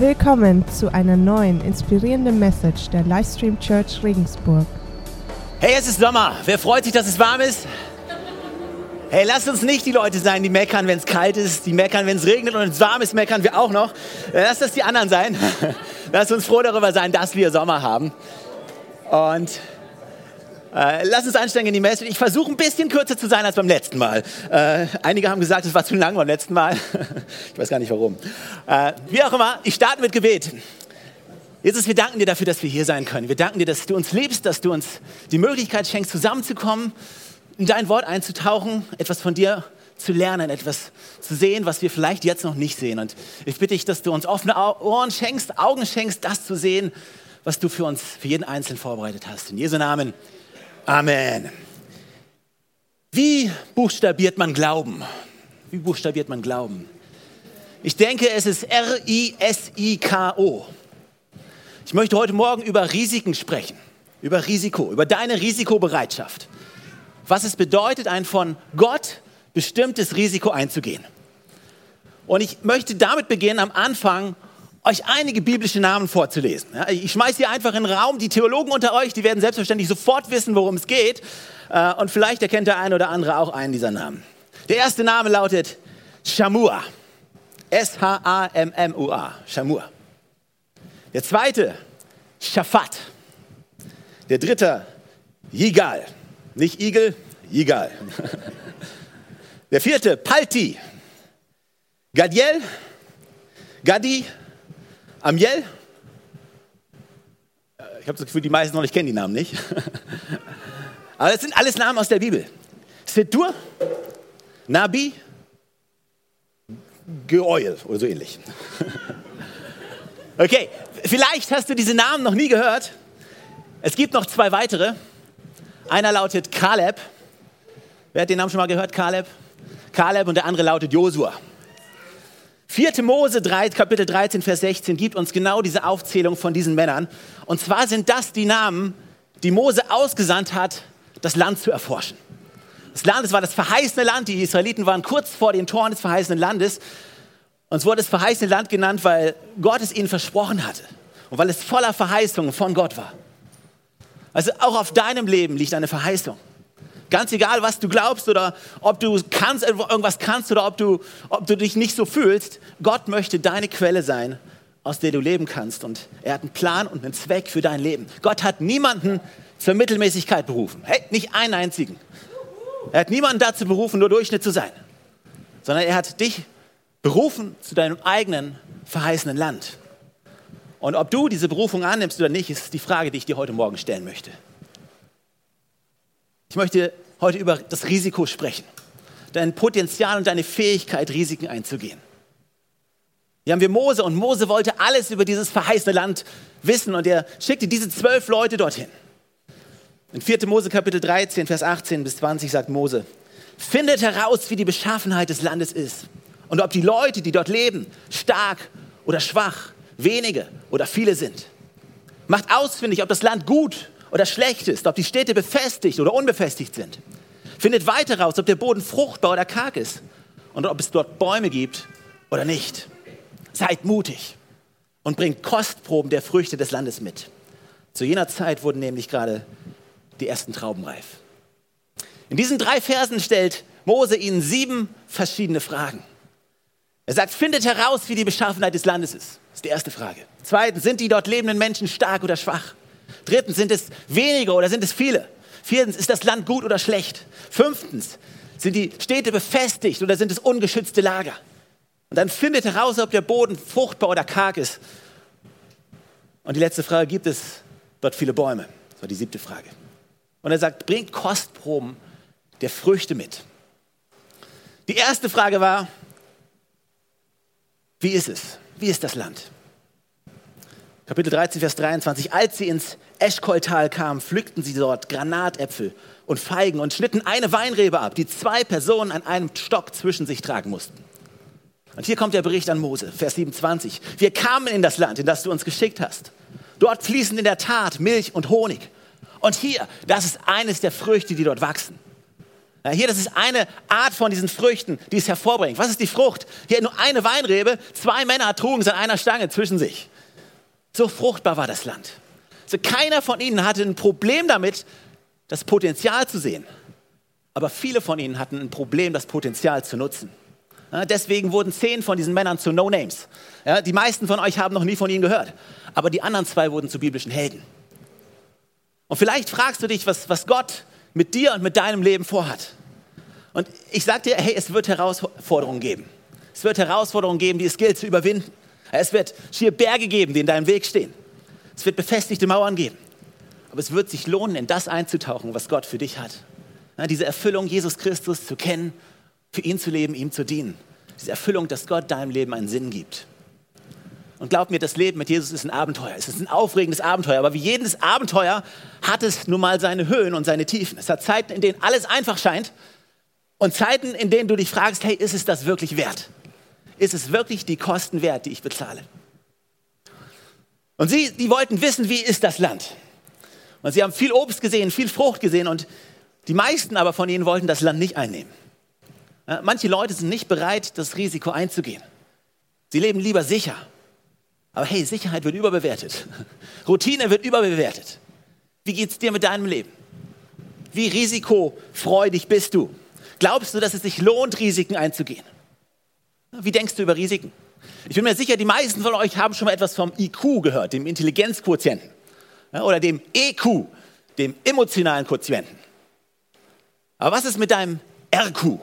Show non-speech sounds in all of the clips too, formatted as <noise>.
Willkommen zu einer neuen inspirierenden Message der Livestream Church Regensburg. Hey, es ist Sommer. Wer freut sich, dass es warm ist? Hey, lasst uns nicht die Leute sein, die meckern, wenn es kalt ist, die meckern, wenn es regnet und wenn es warm ist, meckern wir auch noch. Äh, lasst das die anderen sein. <laughs> Lasst uns froh darüber sein, dass wir Sommer haben. Und äh, lass uns einsteigen in die Message. Ich versuche ein bisschen kürzer zu sein als beim letzten Mal. Äh, einige haben gesagt, es war zu lang beim letzten Mal. <laughs> ich weiß gar nicht warum. Äh, wie auch immer, ich starte mit Gebet. Jesus, wir danken dir dafür, dass wir hier sein können. Wir danken dir, dass du uns liebst, dass du uns die Möglichkeit schenkst, zusammenzukommen, in dein Wort einzutauchen, etwas von dir zu lernen, etwas zu sehen, was wir vielleicht jetzt noch nicht sehen. Und ich bitte dich, dass du uns offene Ohren schenkst, Augen schenkst, das zu sehen, was du für uns, für jeden Einzelnen vorbereitet hast. In Jesu Namen. Amen. Wie buchstabiert man Glauben? Wie buchstabiert man Glauben? Ich denke, es ist R-I-S-I-K-O. Ich möchte heute Morgen über Risiken sprechen, über Risiko, über deine Risikobereitschaft. Was es bedeutet, ein von Gott bestimmtes Risiko einzugehen. Und ich möchte damit beginnen, am Anfang euch einige biblische Namen vorzulesen. Ja, ich schmeiße hier einfach in den Raum. Die Theologen unter euch, die werden selbstverständlich sofort wissen, worum es geht. Äh, und vielleicht erkennt der eine oder andere auch einen dieser Namen. Der erste Name lautet Shamua. S-H-A-M-M-U-A. Shamua. Der zweite, Shaphat. Der dritte, Yigal. Nicht Igel, Yigal. <laughs> Der vierte, Palti. Gadiel, Gadi, Amiel? Ich habe das Gefühl, die meisten noch nicht kennen die Namen nicht. <laughs> Aber das sind alles Namen aus der Bibel. Setur, Nabi, Geoil oder so ähnlich. <laughs> Okay, vielleicht hast du diese Namen noch nie gehört. Es gibt noch zwei weitere. Einer lautet Kaleb. Wer hat den Namen schon mal gehört? Kaleb. Kaleb und der andere lautet Josua. 4. Mose 3, Kapitel 13, Vers 16 gibt uns genau diese Aufzählung von diesen Männern. Und zwar sind das die Namen, die Mose ausgesandt hat, das Land zu erforschen. Das Land, es war das verheißene Land. Die Israeliten waren kurz vor den Toren des verheißenen Landes. Und es wurde das verheißene Land genannt, weil Gott es ihnen versprochen hatte. Und weil es voller Verheißungen von Gott war. Also auch auf deinem Leben liegt eine Verheißung. Ganz egal, was du glaubst oder ob du kannst, irgendwas kannst oder ob du, ob du dich nicht so fühlst. Gott möchte deine Quelle sein, aus der du leben kannst. Und er hat einen Plan und einen Zweck für dein Leben. Gott hat niemanden zur Mittelmäßigkeit berufen. Hey, nicht einen einzigen. Er hat niemanden dazu berufen, nur Durchschnitt zu sein. Sondern er hat dich berufen zu deinem eigenen verheißenen Land. Und ob du diese Berufung annimmst oder nicht, ist die Frage, die ich dir heute Morgen stellen möchte. Ich möchte heute über das Risiko sprechen. Dein Potenzial und deine Fähigkeit, Risiken einzugehen. Hier haben wir Mose und Mose wollte alles über dieses verheißene Land wissen und er schickte diese zwölf Leute dorthin. In 4. Mose Kapitel 13, Vers 18 bis 20 sagt Mose, findet heraus, wie die Beschaffenheit des Landes ist und ob die Leute, die dort leben, stark oder schwach, wenige oder viele sind. Macht ausfindig, ob das Land gut oder schlecht ist, ob die Städte befestigt oder unbefestigt sind. Findet weiter raus, ob der Boden fruchtbar oder karg ist und ob es dort Bäume gibt oder nicht. Seid mutig und bringt Kostproben der Früchte des Landes mit. Zu jener Zeit wurden nämlich gerade die ersten Trauben reif. In diesen drei Versen stellt Mose ihnen sieben verschiedene Fragen. Er sagt, findet heraus, wie die Beschaffenheit des Landes ist. Das ist die erste Frage. Zweitens, sind die dort lebenden Menschen stark oder schwach? Drittens, sind es wenige oder sind es viele? Viertens, ist das Land gut oder schlecht? Fünftens, sind die Städte befestigt oder sind es ungeschützte Lager? Und dann findet heraus, ob der Boden fruchtbar oder karg ist. Und die letzte Frage, gibt es dort viele Bäume? Das war die siebte Frage. Und er sagt, bringt Kostproben der Früchte mit. Die erste Frage war, wie ist es? Wie ist das Land? Kapitel 13, Vers 23. Als sie ins Eschkoltal kamen, pflückten sie dort Granatäpfel und Feigen und schnitten eine Weinrebe ab, die zwei Personen an einem Stock zwischen sich tragen mussten. Und hier kommt der Bericht an Mose, Vers 27. Wir kamen in das Land, in das du uns geschickt hast. Dort fließen in der Tat Milch und Honig. Und hier, das ist eines der Früchte, die dort wachsen. Hier, das ist eine Art von diesen Früchten, die es hervorbringt. Was ist die Frucht? Hier nur eine Weinrebe, zwei Männer trugen es an einer Stange zwischen sich. So fruchtbar war das Land. Also keiner von ihnen hatte ein Problem damit, das Potenzial zu sehen. Aber viele von ihnen hatten ein Problem, das Potenzial zu nutzen. Ja, deswegen wurden zehn von diesen Männern zu No-Names. Ja, die meisten von euch haben noch nie von ihnen gehört. Aber die anderen zwei wurden zu biblischen Helden. Und vielleicht fragst du dich, was, was Gott mit dir und mit deinem Leben vorhat. Und ich sage dir, hey, es wird Herausforderungen geben. Es wird Herausforderungen geben, die es gilt zu überwinden. Es wird schier Berge geben, die in deinem Weg stehen. Es wird befestigte Mauern geben. Aber es wird sich lohnen, in das einzutauchen, was Gott für dich hat. Diese Erfüllung, Jesus Christus zu kennen, für ihn zu leben, ihm zu dienen. Diese Erfüllung, dass Gott deinem Leben einen Sinn gibt. Und glaub mir, das Leben mit Jesus ist ein Abenteuer. Es ist ein aufregendes Abenteuer. Aber wie jedes Abenteuer hat es nun mal seine Höhen und seine Tiefen. Es hat Zeiten, in denen alles einfach scheint und Zeiten, in denen du dich fragst, hey, ist es das wirklich wert? Ist es wirklich die Kosten wert, die ich bezahle? Und sie, die wollten wissen, wie ist das Land? Und sie haben viel Obst gesehen, viel Frucht gesehen und die meisten aber von ihnen wollten das Land nicht einnehmen. Manche Leute sind nicht bereit, das Risiko einzugehen. Sie leben lieber sicher. Aber hey, Sicherheit wird überbewertet. <laughs> Routine wird überbewertet. Wie geht es dir mit deinem Leben? Wie risikofreudig bist du? Glaubst du, dass es sich lohnt, Risiken einzugehen? Wie denkst du über Risiken? Ich bin mir sicher, die meisten von euch haben schon mal etwas vom IQ gehört, dem Intelligenzquotienten. Oder dem EQ, dem emotionalen Quotienten. Aber was ist mit deinem RQ,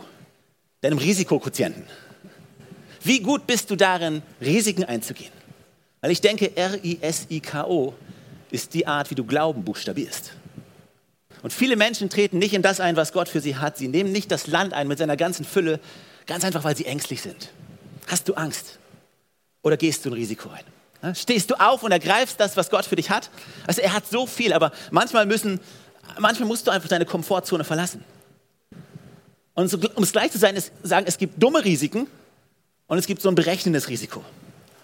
deinem Risikoquotienten? Wie gut bist du darin, Risiken einzugehen? Weil ich denke, R-I-S-I-K-O ist die Art, wie du Glauben buchstabierst. Und viele Menschen treten nicht in das ein, was Gott für sie hat. Sie nehmen nicht das Land ein mit seiner ganzen Fülle, ganz einfach, weil sie ängstlich sind. Hast du Angst? Oder gehst du ein Risiko ein? Stehst du auf und ergreifst das, was Gott für dich hat? Also er hat so viel, aber manchmal müssen, manchmal musst du einfach deine Komfortzone verlassen. Und um es gleich zu sein, ist, sagen, es gibt dumme Risiken und es gibt so ein berechnendes Risiko.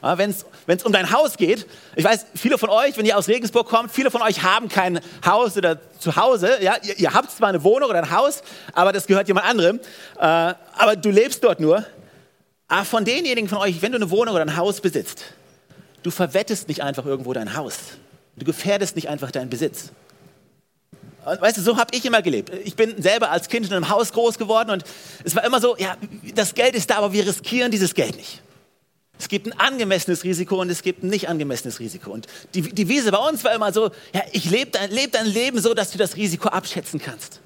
Ja, wenn es um dein Haus geht, ich weiß, viele von euch, wenn ihr aus Regensburg kommt, viele von euch haben kein Haus oder Zuhause. Ja? Ihr, ihr habt zwar eine Wohnung oder ein Haus, aber das gehört jemand anderem. Äh, aber du lebst dort nur. Aber von denjenigen von euch, wenn du eine Wohnung oder ein Haus besitzt, du verwettest nicht einfach irgendwo dein Haus. Du gefährdest nicht einfach deinen Besitz. Weißt du, so habe ich immer gelebt. Ich bin selber als Kind in einem Haus groß geworden und es war immer so, ja, das Geld ist da, aber wir riskieren dieses Geld nicht. Es gibt ein angemessenes Risiko und es gibt ein nicht angemessenes Risiko. Und die, die Wiese bei uns war immer so, ja, ich lebe dein, leb dein Leben so, dass du das Risiko abschätzen kannst.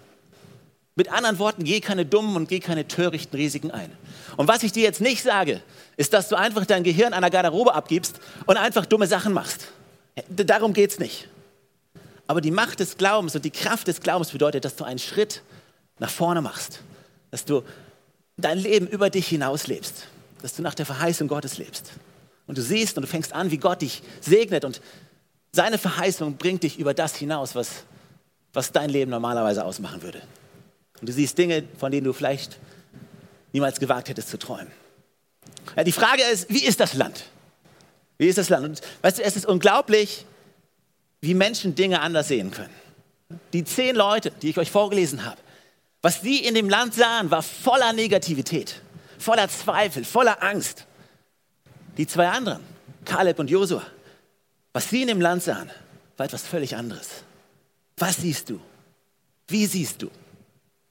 Mit anderen Worten, geh keine dummen und geh keine törichten Risiken ein. Und was ich dir jetzt nicht sage, ist, dass du einfach dein Gehirn einer Garderobe abgibst und einfach dumme Sachen machst. Darum geht es nicht. Aber die Macht des Glaubens und die Kraft des Glaubens bedeutet, dass du einen Schritt nach vorne machst. Dass du dein Leben über dich hinaus lebst dass du nach der Verheißung Gottes lebst. Und du siehst und du fängst an, wie Gott dich segnet und seine Verheißung bringt dich über das hinaus, was, was dein Leben normalerweise ausmachen würde. Und du siehst Dinge, von denen du vielleicht niemals gewagt hättest zu träumen. Ja, die Frage ist, wie ist das Land? Wie ist das Land? Und weißt du, es ist unglaublich, wie Menschen Dinge anders sehen können. Die zehn Leute, die ich euch vorgelesen habe, was sie in dem Land sahen, war voller Negativität voller Zweifel, voller Angst. Die zwei anderen, Kaleb und Josua, was sie in dem Land sahen, war etwas völlig anderes. Was siehst du? Wie siehst du?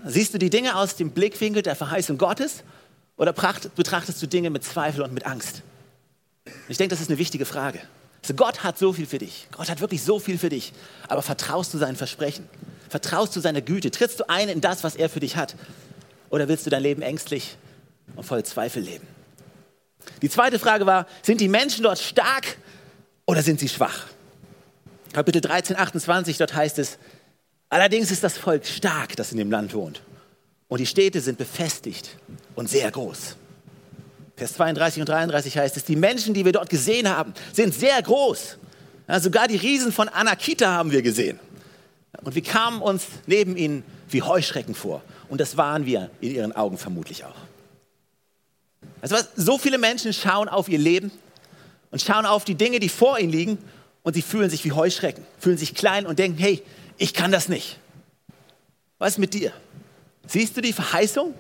Siehst du die Dinge aus dem Blickwinkel der Verheißung Gottes oder betrachtest du Dinge mit Zweifel und mit Angst? Ich denke, das ist eine wichtige Frage. Also Gott hat so viel für dich. Gott hat wirklich so viel für dich. Aber vertraust du seinen Versprechen? Vertraust du seiner Güte? Trittst du ein in das, was er für dich hat? Oder willst du dein Leben ängstlich und voll Zweifel leben. Die zweite Frage war, sind die Menschen dort stark oder sind sie schwach? Kapitel 13, 28, dort heißt es, allerdings ist das Volk stark, das in dem Land wohnt. Und die Städte sind befestigt und sehr groß. Vers 32 und 33 heißt es, die Menschen, die wir dort gesehen haben, sind sehr groß. Ja, sogar die Riesen von Anakita haben wir gesehen. Und wir kamen uns neben ihnen wie Heuschrecken vor. Und das waren wir in ihren Augen vermutlich auch. Also was, so viele Menschen schauen auf ihr Leben und schauen auf die Dinge, die vor ihnen liegen und sie fühlen sich wie Heuschrecken, fühlen sich klein und denken, hey, ich kann das nicht. Was ist mit dir? Siehst du die Verheißung,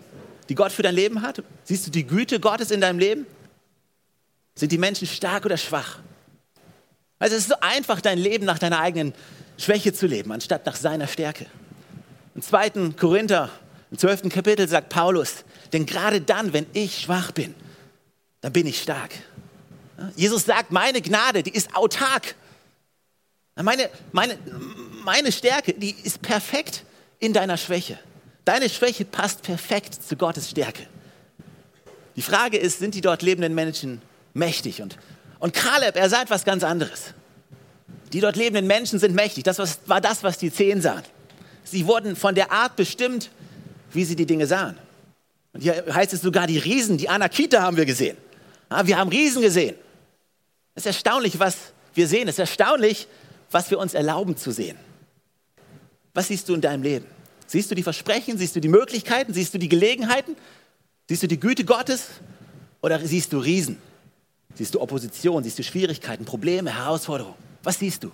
die Gott für dein Leben hat? Siehst du die Güte Gottes in deinem Leben? Sind die Menschen stark oder schwach? Also es ist so einfach, dein Leben nach deiner eigenen Schwäche zu leben, anstatt nach seiner Stärke. Im zweiten Korinther, im zwölften Kapitel sagt Paulus, denn gerade dann, wenn ich schwach bin, dann bin ich stark. Jesus sagt, meine Gnade, die ist autark. Meine, meine, meine Stärke, die ist perfekt in deiner Schwäche. Deine Schwäche passt perfekt zu Gottes Stärke. Die Frage ist, sind die dort lebenden Menschen mächtig? Und, und Kaleb, er sah etwas ganz anderes. Die dort lebenden Menschen sind mächtig. Das war das, was die Zehn sahen. Sie wurden von der Art bestimmt, wie sie die Dinge sahen. Und hier heißt es sogar, die Riesen, die Anakite haben wir gesehen. Ja, wir haben Riesen gesehen. Es ist erstaunlich, was wir sehen. Es ist erstaunlich, was wir uns erlauben zu sehen. Was siehst du in deinem Leben? Siehst du die Versprechen? Siehst du die Möglichkeiten? Siehst du die Gelegenheiten? Siehst du die Güte Gottes? Oder siehst du Riesen? Siehst du Opposition? Siehst du Schwierigkeiten, Probleme, Herausforderungen? Was siehst du?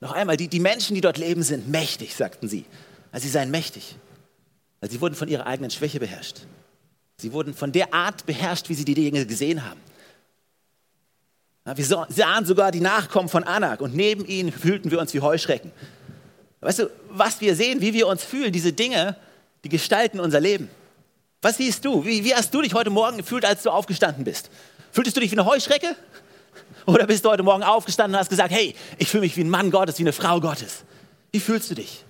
Noch einmal, die, die Menschen, die dort leben, sind mächtig, sagten sie. Also sie seien mächtig. Weil sie wurden von ihrer eigenen Schwäche beherrscht. Sie wurden von der Art beherrscht, wie sie die Dinge gesehen haben. Ja, wir sahen sogar die Nachkommen von Anak und neben ihnen fühlten wir uns wie Heuschrecken. Weißt du, was wir sehen, wie wir uns fühlen, diese Dinge, die gestalten unser Leben. Was siehst du? Wie, wie hast du dich heute Morgen gefühlt, als du aufgestanden bist? Fühltest du dich wie eine Heuschrecke? Oder bist du heute Morgen aufgestanden und hast gesagt, hey, ich fühle mich wie ein Mann Gottes, wie eine Frau Gottes? Wie fühlst du dich?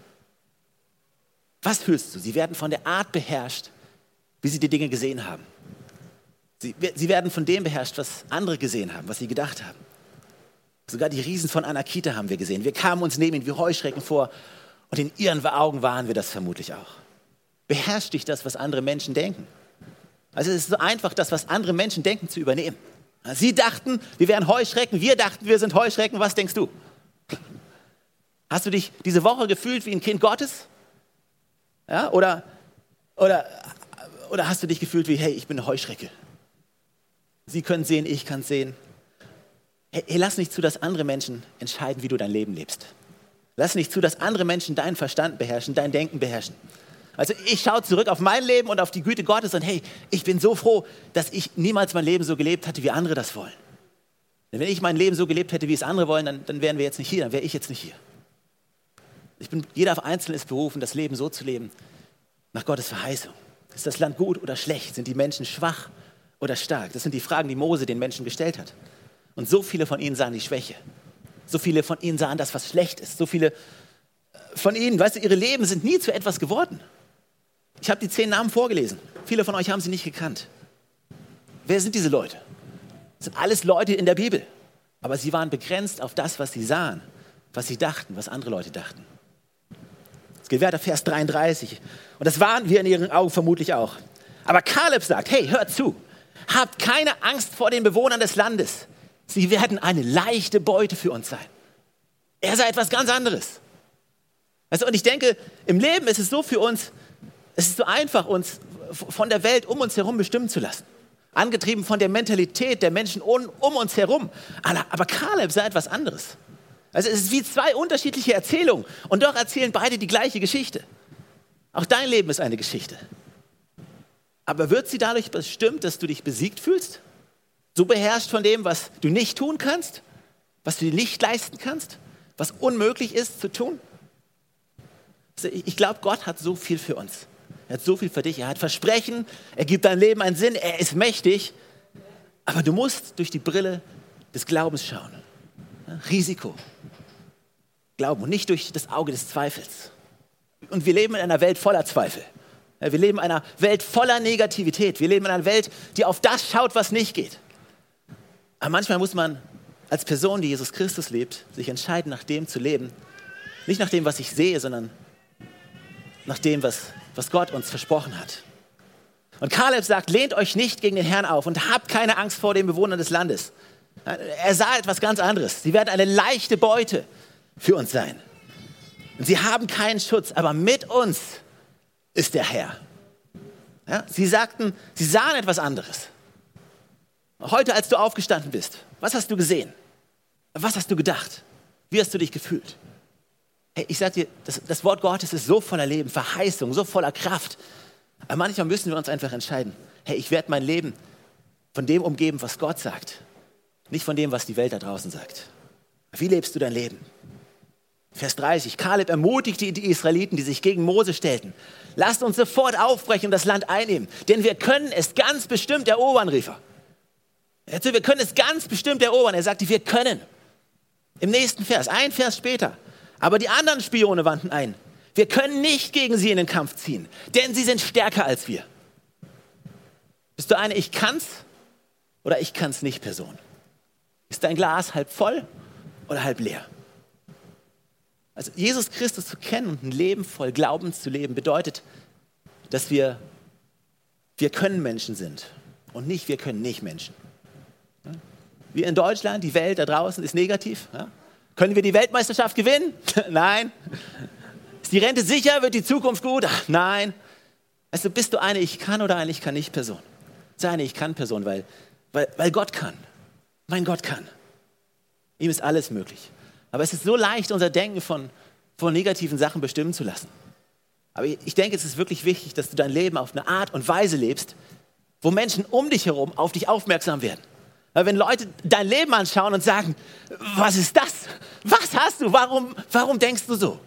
Was fühlst du? Sie werden von der Art beherrscht, wie sie die Dinge gesehen haben. Sie, sie werden von dem beherrscht, was andere gesehen haben, was sie gedacht haben. Sogar die Riesen von Anakita haben wir gesehen. Wir kamen uns neben ihnen wie Heuschrecken vor und in ihren Augen waren wir das vermutlich auch. Beherrscht dich das, was andere Menschen denken? Also es ist so einfach, das, was andere Menschen denken, zu übernehmen. Sie dachten, wir wären Heuschrecken, wir dachten, wir sind Heuschrecken. Was denkst du? Hast du dich diese Woche gefühlt wie ein Kind Gottes? Ja, oder, oder, oder hast du dich gefühlt wie, hey, ich bin eine Heuschrecke? Sie können sehen, ich kann sehen. Hey, hey, lass nicht zu, dass andere Menschen entscheiden, wie du dein Leben lebst. Lass nicht zu, dass andere Menschen deinen Verstand beherrschen, dein Denken beherrschen. Also ich schaue zurück auf mein Leben und auf die Güte Gottes und hey, ich bin so froh, dass ich niemals mein Leben so gelebt hatte, wie andere das wollen. Denn wenn ich mein Leben so gelebt hätte, wie es andere wollen, dann, dann wären wir jetzt nicht hier, dann wäre ich jetzt nicht hier. Ich bin, jeder Einzelne ist berufen, das Leben so zu leben, nach Gottes Verheißung. Ist das Land gut oder schlecht? Sind die Menschen schwach oder stark? Das sind die Fragen, die Mose den Menschen gestellt hat. Und so viele von ihnen sahen die Schwäche. So viele von ihnen sahen das, was schlecht ist. So viele äh, von ihnen, weißt du, ihre Leben sind nie zu etwas geworden. Ich habe die zehn Namen vorgelesen. Viele von euch haben sie nicht gekannt. Wer sind diese Leute? Das sind alles Leute in der Bibel. Aber sie waren begrenzt auf das, was sie sahen, was sie dachten, was andere Leute dachten. Weiter, Vers 33. Und das waren wir in ihren Augen vermutlich auch. Aber Kaleb sagt, hey, hört zu, habt keine Angst vor den Bewohnern des Landes. Sie werden eine leichte Beute für uns sein. Er sei etwas ganz anderes. Und ich denke, im Leben ist es so für uns, es ist so einfach, uns von der Welt um uns herum bestimmen zu lassen. Angetrieben von der Mentalität der Menschen um, uns herum. Aber Kaleb sei etwas anderes. Also es ist wie zwei unterschiedliche Erzählungen und doch erzählen beide die gleiche Geschichte. Auch dein Leben ist eine Geschichte. Aber wird sie dadurch bestimmt, dass du dich besiegt fühlst? So beherrscht von dem, was du nicht tun kannst? Was du dir nicht leisten kannst? Was unmöglich ist zu tun? Also ich glaube, Gott hat so viel für uns. Er hat so viel für dich. Er hat Versprechen. Er gibt deinem Leben einen Sinn. Er ist mächtig. Aber du musst durch die Brille des Glaubens schauen. Risiko. Glauben und nicht durch das Auge des Zweifels. Und wir leben in einer Welt voller Zweifel. Wir leben in einer Welt voller Negativität. Wir leben in einer Welt, die auf das schaut, was nicht geht. Aber manchmal muss man als Person, die Jesus Christus lebt, sich entscheiden, nach dem zu leben. Nicht nach dem, was ich sehe, sondern nach dem, was, was Gott uns versprochen hat. Und Kaleb sagt, lehnt euch nicht gegen den Herrn auf und habt keine Angst vor den Bewohnern des Landes. Er sah etwas ganz anderes. Sie werden eine leichte Beute für uns sein. Und sie haben keinen Schutz, aber mit uns ist der Herr. Ja, sie sagten, sie sahen etwas anderes. Heute, als du aufgestanden bist, was hast du gesehen? Was hast du gedacht? Wie hast du dich gefühlt? Hey, ich sag dir, das, das Wort Gottes ist so voller Leben, Verheißung, so voller Kraft. Aber manchmal müssen wir uns einfach entscheiden. Hey, ich werde mein Leben von dem umgeben, was Gott sagt. Nicht von dem, was die Welt da draußen sagt. Wie lebst du dein Leben? Vers 30. Kaleb ermutigte die Israeliten, die sich gegen Mose stellten. Lasst uns sofort aufbrechen und das Land einnehmen, denn wir können es ganz bestimmt erobern, rief er. Wir können es ganz bestimmt erobern. Er sagte, wir können. Im nächsten Vers, ein Vers später. Aber die anderen Spione wandten ein. Wir können nicht gegen sie in den Kampf ziehen, denn sie sind stärker als wir. Bist du eine Ich kann's oder Ich kann's nicht Person? Ist dein Glas halb voll oder halb leer? Also Jesus Christus zu kennen und ein Leben voll Glaubens zu leben, bedeutet, dass wir, wir können Menschen sind und nicht wir können nicht Menschen. Wir in Deutschland, die Welt da draußen ist negativ. Können wir die Weltmeisterschaft gewinnen? <laughs> Nein. Ist die Rente sicher? Wird die Zukunft gut? Nein. Also bist du eine Ich kann oder eine Ich kann nicht Person? Sei eine Ich kann Person, weil, weil, weil Gott kann. Mein Gott kann. Ihm ist alles möglich. Aber es ist so leicht, unser Denken von, von negativen Sachen bestimmen zu lassen. Aber ich denke, es ist wirklich wichtig, dass du dein Leben auf eine Art und Weise lebst, wo Menschen um dich herum auf dich aufmerksam werden. Weil wenn Leute dein Leben anschauen und sagen, was ist das? Was hast du? Warum, warum denkst du so?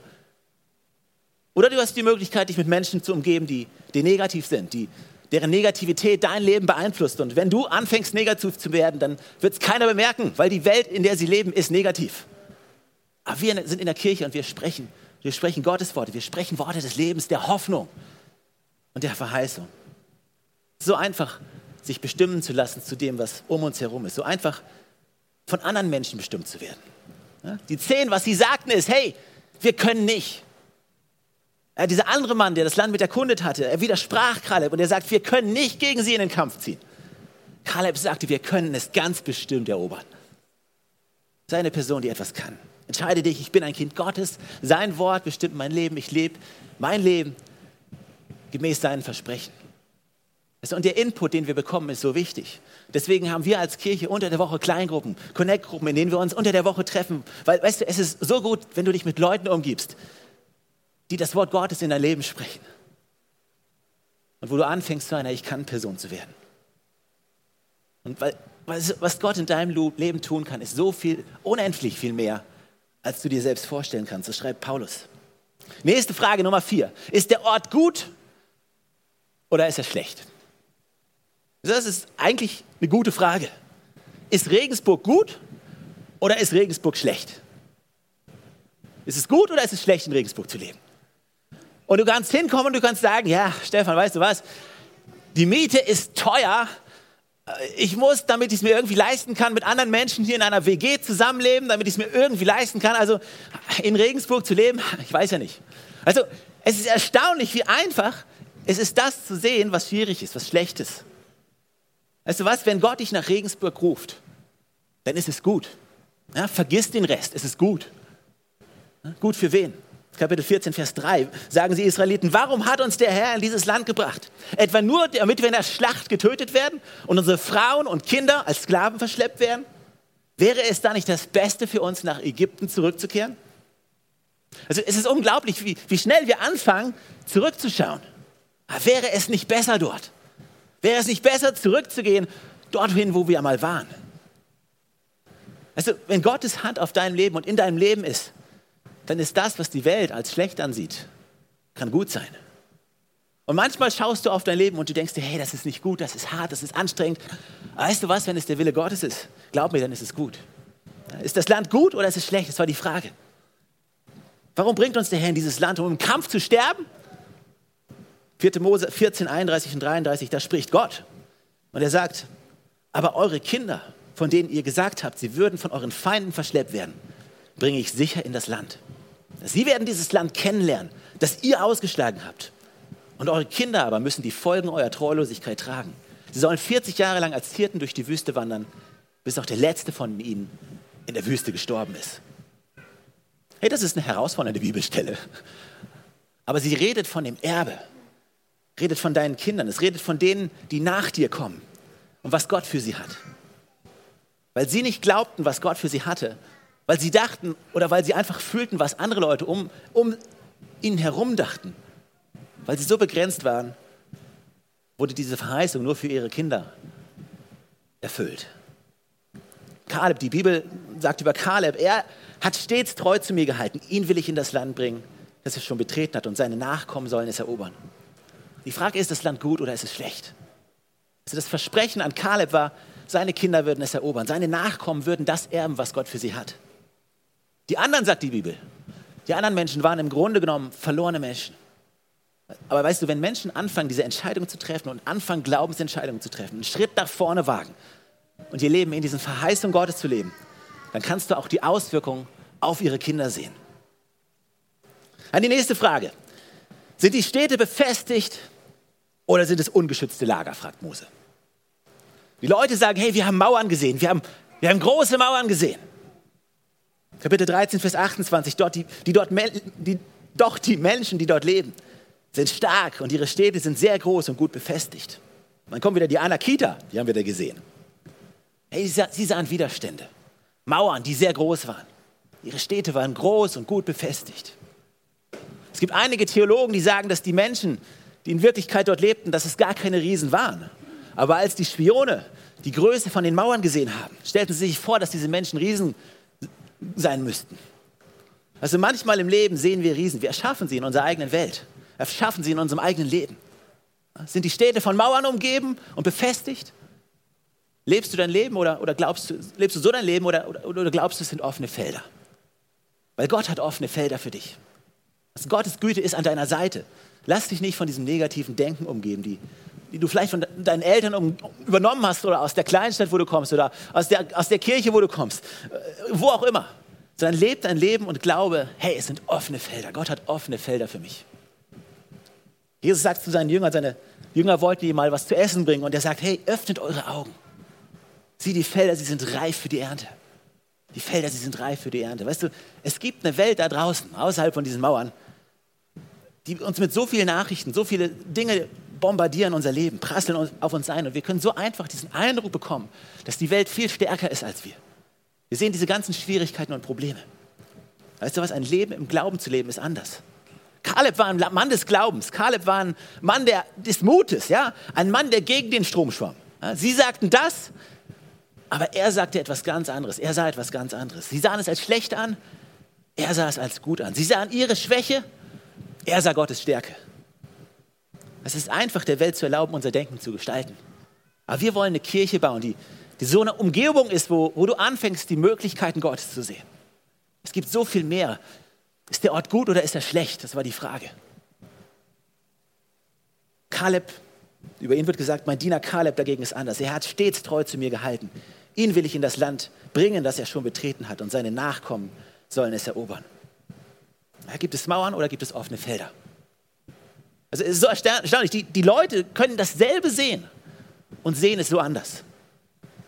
Oder du hast die Möglichkeit, dich mit Menschen zu umgeben, die, die negativ sind, die, deren Negativität dein Leben beeinflusst. Und wenn du anfängst, negativ zu werden, dann wird es keiner bemerken, weil die Welt, in der sie leben, ist negativ. Aber wir sind in der Kirche und wir sprechen. Wir sprechen Gottes Worte. Wir sprechen Worte des Lebens, der Hoffnung und der Verheißung. So einfach sich bestimmen zu lassen zu dem, was um uns herum ist. So einfach von anderen Menschen bestimmt zu werden. Die zehn, was sie sagten, ist, hey, wir können nicht. Ja, dieser andere Mann, der das Land mit erkundet hatte, er widersprach Kaleb und er sagt, wir können nicht gegen sie in den Kampf ziehen. Kaleb sagte, wir können es ganz bestimmt erobern. Seine Person, die etwas kann. Entscheide dich, ich bin ein Kind Gottes. Sein Wort bestimmt mein Leben. Ich lebe mein Leben gemäß seinen Versprechen. Und der Input, den wir bekommen, ist so wichtig. Deswegen haben wir als Kirche unter der Woche Kleingruppen, Connect-Gruppen, in denen wir uns unter der Woche treffen. Weil, weißt du, es ist so gut, wenn du dich mit Leuten umgibst, die das Wort Gottes in dein Leben sprechen. Und wo du anfängst, zu einer Ich kann-Person zu werden. Und weil, was Gott in deinem Leben tun kann, ist so viel, unendlich viel mehr, als du dir selbst vorstellen kannst. So schreibt Paulus. Nächste Frage Nummer vier. Ist der Ort gut oder ist er schlecht? Das ist eigentlich eine gute Frage. Ist Regensburg gut oder ist Regensburg schlecht? Ist es gut oder ist es schlecht, in Regensburg zu leben? Und du kannst hinkommen und du kannst sagen, ja, Stefan, weißt du was? Die Miete ist teuer. Ich muss, damit ich es mir irgendwie leisten kann, mit anderen Menschen hier in einer WG zusammenleben, damit ich es mir irgendwie leisten kann. Also in Regensburg zu leben, ich weiß ja nicht. Also es ist erstaunlich, wie einfach es ist das zu sehen, was schwierig ist, was schlecht ist. Weißt du was, wenn Gott dich nach Regensburg ruft, dann ist es gut. Ja, vergiss den Rest, es ist gut. Gut für wen? Kapitel 14, Vers 3 sagen sie Israeliten, warum hat uns der Herr in dieses Land gebracht? Etwa nur, damit wir in der Schlacht getötet werden und unsere Frauen und Kinder als Sklaven verschleppt werden? Wäre es da nicht das Beste für uns, nach Ägypten zurückzukehren? Also es ist unglaublich, wie, wie schnell wir anfangen, zurückzuschauen. Aber wäre es nicht besser dort? Wäre es nicht besser, zurückzugehen dorthin, wo wir einmal waren? Also, wenn Gottes Hand auf deinem Leben und in deinem Leben ist, dann ist das, was die Welt als schlecht ansieht, kann gut sein. Und manchmal schaust du auf dein Leben und du denkst dir, hey, das ist nicht gut, das ist hart, das ist anstrengend. Weißt du was, wenn es der Wille Gottes ist, glaub mir, dann ist es gut. Ist das Land gut oder ist es schlecht? Das war die Frage. Warum bringt uns der Herr in dieses Land, um im Kampf zu sterben? 4. Mose 14, 31 und 33, da spricht Gott. Und er sagt, aber eure Kinder, von denen ihr gesagt habt, sie würden von euren Feinden verschleppt werden, bringe ich sicher in das Land. Sie werden dieses Land kennenlernen, das ihr ausgeschlagen habt. Und eure Kinder aber müssen die Folgen eurer Treulosigkeit tragen. Sie sollen 40 Jahre lang als Hirten durch die Wüste wandern, bis auch der letzte von ihnen in der Wüste gestorben ist. Hey, das ist eine herausfordernde Bibelstelle. Aber sie redet von dem Erbe, redet von deinen Kindern, es redet von denen, die nach dir kommen und was Gott für sie hat. Weil sie nicht glaubten, was Gott für sie hatte, weil sie dachten oder weil sie einfach fühlten, was andere Leute um, um ihnen herum dachten. Weil sie so begrenzt waren, wurde diese Verheißung nur für ihre Kinder erfüllt. Kaleb, die Bibel sagt über Kaleb, er hat stets treu zu mir gehalten. Ihn will ich in das Land bringen, das er schon betreten hat und seine Nachkommen sollen es erobern. Die Frage ist, ist das Land gut oder ist es schlecht? Also das Versprechen an Kaleb war, seine Kinder würden es erobern, seine Nachkommen würden das erben, was Gott für sie hat. Die anderen, sagt die Bibel, die anderen Menschen waren im Grunde genommen verlorene Menschen. Aber weißt du, wenn Menschen anfangen, diese Entscheidung zu treffen und anfangen, Glaubensentscheidungen zu treffen, einen Schritt nach vorne wagen und ihr Leben in diesen Verheißungen Gottes zu leben, dann kannst du auch die Auswirkungen auf ihre Kinder sehen. An die nächste Frage. Sind die Städte befestigt oder sind es ungeschützte Lager, fragt Mose. Die Leute sagen, hey, wir haben Mauern gesehen, wir haben, wir haben große Mauern gesehen. Kapitel 13, Vers 28, dort die, die dort, die, doch die Menschen, die dort leben, sind stark und ihre Städte sind sehr groß und gut befestigt. dann kommen wieder die Anakita, die haben wir da gesehen. Hey, sie sahen Widerstände. Mauern, die sehr groß waren. Ihre Städte waren groß und gut befestigt. Es gibt einige Theologen, die sagen, dass die Menschen, die in Wirklichkeit dort lebten, dass es gar keine Riesen waren. Aber als die Spione die Größe von den Mauern gesehen haben, stellten sie sich vor, dass diese Menschen Riesen sein müssten. Also manchmal im Leben sehen wir Riesen. Wir erschaffen sie in unserer eigenen Welt. Erschaffen sie in unserem eigenen Leben. Sind die Städte von Mauern umgeben und befestigt? Lebst du dein Leben oder, oder glaubst du, lebst du so dein Leben oder, oder, oder glaubst du, es sind offene Felder? Weil Gott hat offene Felder für dich. Also Gottes Güte ist an deiner Seite. Lass dich nicht von diesem negativen Denken umgeben, die, die du vielleicht von deinen Eltern übernommen hast oder aus der Kleinstadt, wo du kommst oder aus der, aus der Kirche, wo du kommst, äh, wo auch immer. Sondern lebe dein Leben und glaube, hey, es sind offene Felder. Gott hat offene Felder für mich. Jesus sagt zu seinen Jüngern, seine Jünger wollten ihm mal was zu essen bringen und er sagt, hey, öffnet eure Augen. Sieh die Felder, sie sind reif für die Ernte. Die Felder, sie sind reif für die Ernte. Weißt du, es gibt eine Welt da draußen, außerhalb von diesen Mauern, die uns mit so vielen Nachrichten, so viele Dinge bombardieren unser Leben, prasseln auf uns ein. Und wir können so einfach diesen Eindruck bekommen, dass die Welt viel stärker ist als wir. Wir sehen diese ganzen Schwierigkeiten und Probleme. Weißt du was, ein Leben im Glauben zu leben ist anders. Kaleb war ein Mann des Glaubens. Kaleb war ein Mann der, des Mutes, ja? ein Mann, der gegen den Strom schwamm. Sie sagten das, aber er sagte etwas ganz anderes. Er sah etwas ganz anderes. Sie sahen es als schlecht an, er sah es als gut an. Sie sahen ihre Schwäche, er sah Gottes Stärke. Es ist einfach, der Welt zu erlauben, unser Denken zu gestalten. Aber wir wollen eine Kirche bauen, die, die so eine Umgebung ist, wo, wo du anfängst, die Möglichkeiten Gottes zu sehen. Es gibt so viel mehr. Ist der Ort gut oder ist er schlecht? Das war die Frage. Kaleb, über ihn wird gesagt, mein Diener Kaleb dagegen ist anders. Er hat stets treu zu mir gehalten. Ihn will ich in das Land bringen, das er schon betreten hat, und seine Nachkommen sollen es erobern. gibt es Mauern oder gibt es offene Felder? Also es ist so erstaunlich. Die, die Leute können dasselbe sehen und sehen es so anders.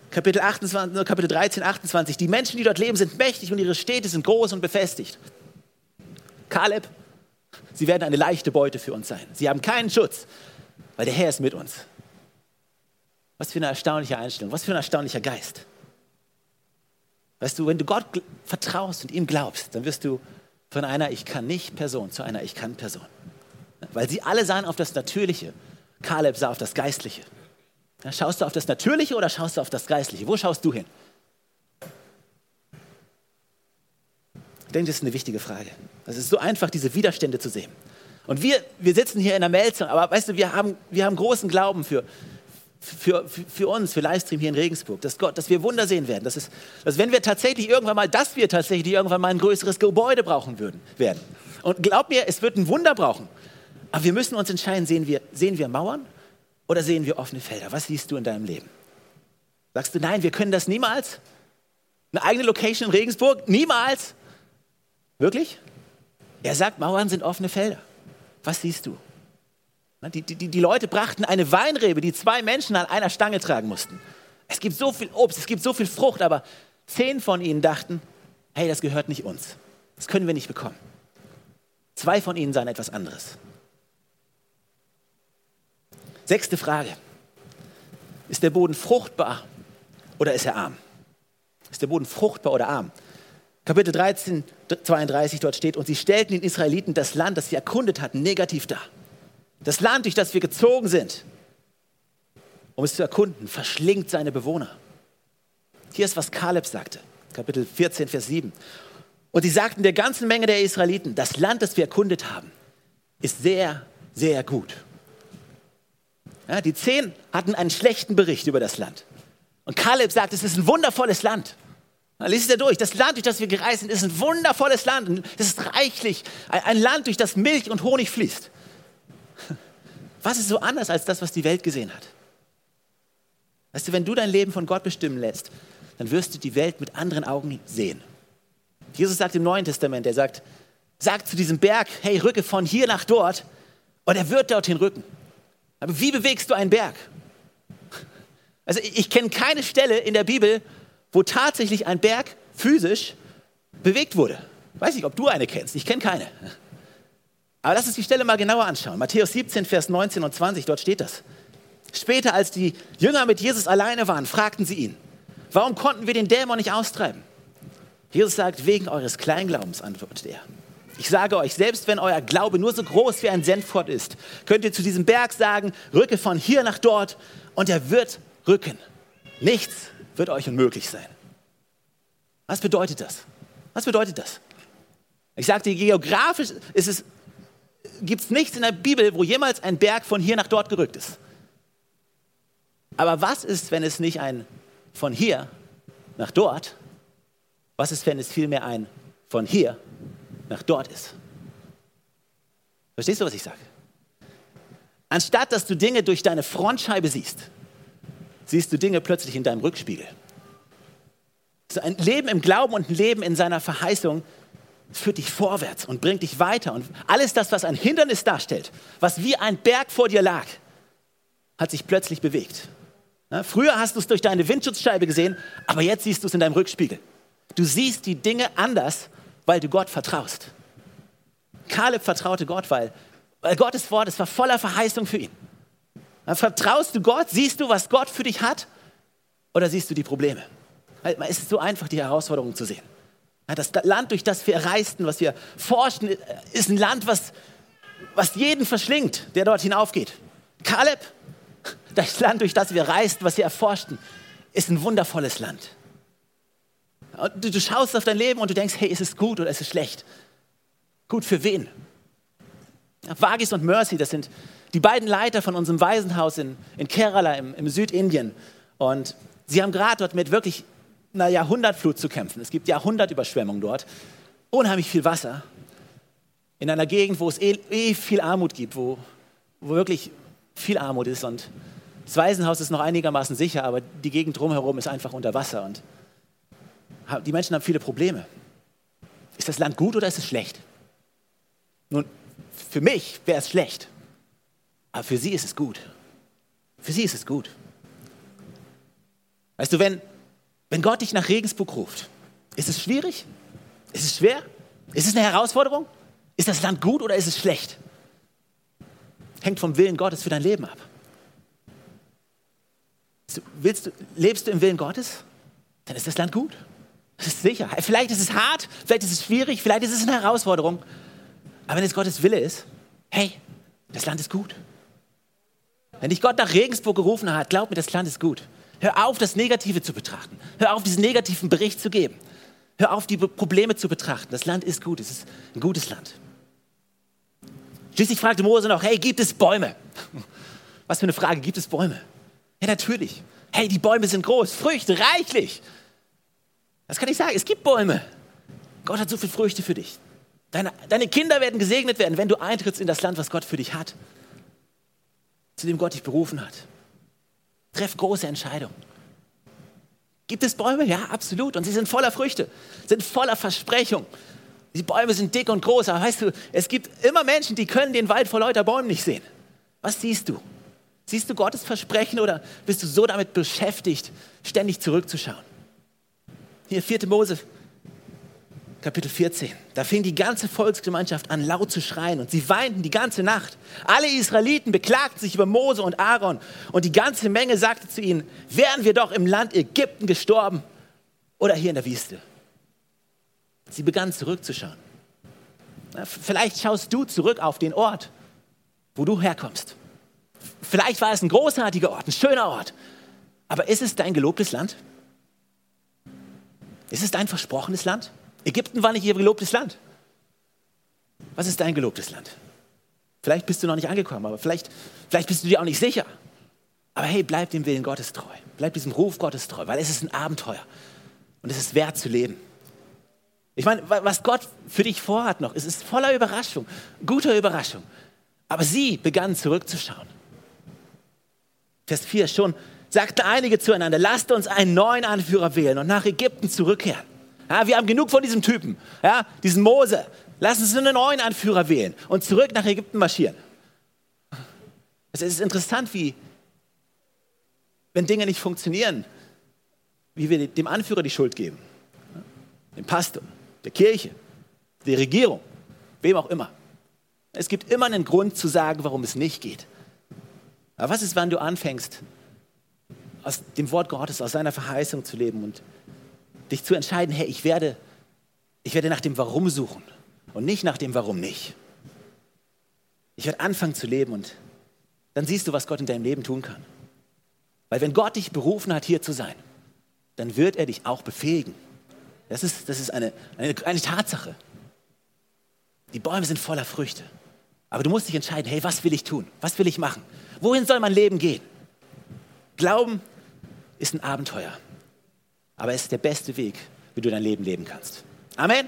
Kapitel, 28, Kapitel 13, 28. Die Menschen, die dort leben, sind mächtig und ihre Städte sind groß und befestigt. Kaleb, sie werden eine leichte Beute für uns sein. Sie haben keinen Schutz, weil der Herr ist mit uns. Was für eine erstaunliche Einstellung, was für ein erstaunlicher Geist. Weißt du, wenn du Gott vertraust und ihm glaubst, dann wirst du von einer Ich kann nicht Person zu einer Ich kann Person. Weil sie alle sahen auf das Natürliche. Kaleb sah auf das Geistliche. Ja, schaust du auf das Natürliche oder schaust du auf das Geistliche? Wo schaust du hin? Ich denke, das ist eine wichtige Frage. Es ist so einfach, diese Widerstände zu sehen. Und wir, wir sitzen hier in der Melzung, aber weißt du, wir haben, wir haben großen Glauben für, für, für, uns, für Livestream hier in Regensburg, dass Gott, dass wir Wunder sehen werden. Dass, es, dass wenn wir tatsächlich irgendwann mal, dass wir tatsächlich irgendwann mal ein größeres Gebäude brauchen würden, werden. Und glaub mir, es wird ein Wunder brauchen. Aber wir müssen uns entscheiden, sehen wir, sehen wir Mauern oder sehen wir offene Felder? Was siehst du in deinem Leben? Sagst du, nein, wir können das niemals? Eine eigene Location in Regensburg? Niemals? Wirklich? Er sagt, Mauern sind offene Felder. Was siehst du? Die, die, die Leute brachten eine Weinrebe, die zwei Menschen an einer Stange tragen mussten. Es gibt so viel Obst, es gibt so viel Frucht, aber zehn von ihnen dachten, hey, das gehört nicht uns. Das können wir nicht bekommen. Zwei von ihnen sahen etwas anderes. Sechste Frage. Ist der Boden fruchtbar oder ist er arm? Ist der Boden fruchtbar oder arm? Kapitel 13, 32, dort steht, und sie stellten den Israeliten das Land, das sie erkundet hatten, negativ dar. Das Land, durch das wir gezogen sind, um es zu erkunden, verschlingt seine Bewohner. Hier ist, was Kaleb sagte, Kapitel 14, Vers 7. Und sie sagten der ganzen Menge der Israeliten, das Land, das wir erkundet haben, ist sehr, sehr gut. Ja, die zehn hatten einen schlechten Bericht über das Land. Und Kaleb sagt, es ist ein wundervolles Land. Lies es ja durch. Das Land, durch das wir gereist sind, ist ein wundervolles Land. Es ist reichlich. Ein Land, durch das Milch und Honig fließt. Was ist so anders als das, was die Welt gesehen hat? Weißt du, wenn du dein Leben von Gott bestimmen lässt, dann wirst du die Welt mit anderen Augen sehen. Jesus sagt im Neuen Testament, er sagt, sagt zu diesem Berg, hey, rücke von hier nach dort und er wird dorthin rücken. Aber wie bewegst du einen Berg? Also ich, kenne keine Stelle in der Bibel, wo tatsächlich ein Berg physisch bewegt wurde. Weiß nicht, ob du eine kennst. Ich kenne keine. Aber lass uns die Stelle mal genauer anschauen. Matthäus 17, Vers 19 und 20, dort steht das. Später, als die Jünger mit Jesus alleine waren, fragten sie ihn, warum konnten wir den Dämon nicht austreiben? Jesus sagt, wegen eures Kleinglaubens, antwortet er. Ich sage euch, selbst wenn euer Glaube nur so groß wie ein Senfkorn ist, könnt ihr zu diesem Berg sagen, rücke von hier nach dort und er wird rücken. Nichts wird euch unmöglich sein. Was bedeutet das? Was bedeutet das? Ich sagte, geografisch gibt es nichts in der Bibel, wo jemals ein Berg von hier nach dort gerückt ist. Aber was ist, wenn es nicht ein von hier nach dort, was ist, wenn es vielmehr ein von hier nach dort ist? Verstehst du, was ich sage? Anstatt dass du Dinge durch deine Frontscheibe siehst, siehst du Dinge plötzlich in deinem Rückspiegel. So ein Leben im Glauben und ein Leben in seiner Verheißung führt dich vorwärts und bringt dich weiter. Und alles das, was ein Hindernis darstellt, was wie ein Berg vor dir lag, hat sich plötzlich bewegt. Früher hast du es durch deine Windschutzscheibe gesehen, aber jetzt siehst du es in deinem Rückspiegel. Du siehst die Dinge anders, weil du Gott vertraust. Kaleb vertraute Gott, weil, weil Gottes Wort, es war voller Verheißung für ihn. Dann vertraust du Gott, siehst du, was Gott für dich hat oder siehst du die Probleme? Es ist so einfach, die Herausforderungen zu sehen. Das Land, durch das wir reisten, was wir forschen, ist ein Land, was, was jeden verschlingt, der dort hinaufgeht. Kaleb, das Land, durch das wir reisten, was wir erforschten, ist ein wundervolles Land. Du, du schaust auf dein Leben und du denkst, hey, ist es gut oder ist es schlecht? Gut für wen? Vagis und Mercy, das sind die beiden Leiter von unserem Waisenhaus in, in Kerala im, im Südindien. Und sie haben gerade dort mit wirklich einer Jahrhundertflut zu kämpfen. Es gibt Jahrhundertüberschwemmungen dort, unheimlich viel Wasser. In einer Gegend, wo es eh, eh viel Armut gibt, wo, wo wirklich viel Armut ist. Und das Waisenhaus ist noch einigermaßen sicher, aber die Gegend drumherum ist einfach unter Wasser. Und die Menschen haben viele Probleme. Ist das Land gut oder ist es schlecht? Nun, für mich wäre es schlecht. Aber für sie ist es gut. Für sie ist es gut. Weißt du, wenn, wenn Gott dich nach Regensburg ruft, ist es schwierig? Ist es schwer? Ist es eine Herausforderung? Ist das Land gut oder ist es schlecht? Hängt vom Willen Gottes für dein Leben ab. Willst du, lebst du im Willen Gottes? Dann ist das Land gut. Das ist sicher. Vielleicht ist es hart, vielleicht ist es schwierig, vielleicht ist es eine Herausforderung. Aber wenn es Gottes Wille ist, hey, das Land ist gut. Wenn dich Gott nach Regensburg gerufen hat, glaub mir, das Land ist gut. Hör auf, das Negative zu betrachten. Hör auf, diesen negativen Bericht zu geben. Hör auf, die Probleme zu betrachten. Das Land ist gut. Es ist ein gutes Land. Schließlich fragte Mose noch, hey, gibt es Bäume? Was für eine Frage, gibt es Bäume? Ja, natürlich. Hey, die Bäume sind groß, Früchte reichlich. Das kann ich sagen, es gibt Bäume. Gott hat so viele Früchte für dich. Deine, deine Kinder werden gesegnet werden, wenn du eintrittst in das Land, was Gott für dich hat zu dem Gott dich berufen hat. Treff große Entscheidungen. Gibt es Bäume? Ja, absolut. Und sie sind voller Früchte, sind voller Versprechung. Die Bäume sind dick und groß, aber weißt du, es gibt immer Menschen, die können den Wald vor lauter Bäumen nicht sehen. Was siehst du? Siehst du Gottes Versprechen oder bist du so damit beschäftigt, ständig zurückzuschauen? Hier 4. Mose Kapitel 14. Da fing die ganze Volksgemeinschaft an, laut zu schreien und sie weinten die ganze Nacht. Alle Israeliten beklagten sich über Mose und Aaron und die ganze Menge sagte zu ihnen, wären wir doch im Land Ägypten gestorben oder hier in der Wüste. Sie begann zurückzuschauen. Vielleicht schaust du zurück auf den Ort, wo du herkommst. Vielleicht war es ein großartiger Ort, ein schöner Ort. Aber ist es dein gelobtes Land? Ist es dein versprochenes Land? Ägypten war nicht ihr gelobtes Land. Was ist dein gelobtes Land? Vielleicht bist du noch nicht angekommen, aber vielleicht, vielleicht bist du dir auch nicht sicher. Aber hey, bleib dem Willen Gottes treu. Bleib diesem Ruf Gottes treu, weil es ist ein Abenteuer. Und es ist wert zu leben. Ich meine, was Gott für dich vorhat noch, es ist voller Überraschung, guter Überraschung. Aber sie begannen zurückzuschauen. Vers 4 schon sagten einige zueinander, lasst uns einen neuen Anführer wählen und nach Ägypten zurückkehren. Ja, wir haben genug von diesem Typen, ja, diesen Mose. Lass uns einen neuen Anführer wählen und zurück nach Ägypten marschieren. Es ist interessant, wie, wenn Dinge nicht funktionieren, wie wir dem Anführer die Schuld geben. Dem Pastor, der Kirche, der Regierung, wem auch immer. Es gibt immer einen Grund zu sagen, warum es nicht geht. Aber was ist, wenn du anfängst, aus dem Wort Gottes, aus seiner Verheißung zu leben und dich zu entscheiden, hey, ich werde, ich werde nach dem Warum suchen und nicht nach dem Warum nicht. Ich werde anfangen zu leben und dann siehst du, was Gott in deinem Leben tun kann. Weil wenn Gott dich berufen hat, hier zu sein, dann wird er dich auch befähigen. Das ist, das ist eine, eine, eine Tatsache. Die Bäume sind voller Früchte. Aber du musst dich entscheiden, hey, was will ich tun? Was will ich machen? Wohin soll mein Leben gehen? Glauben ist ein Abenteuer. Aber es ist der beste Weg, wie du dein Leben leben kannst. Amen.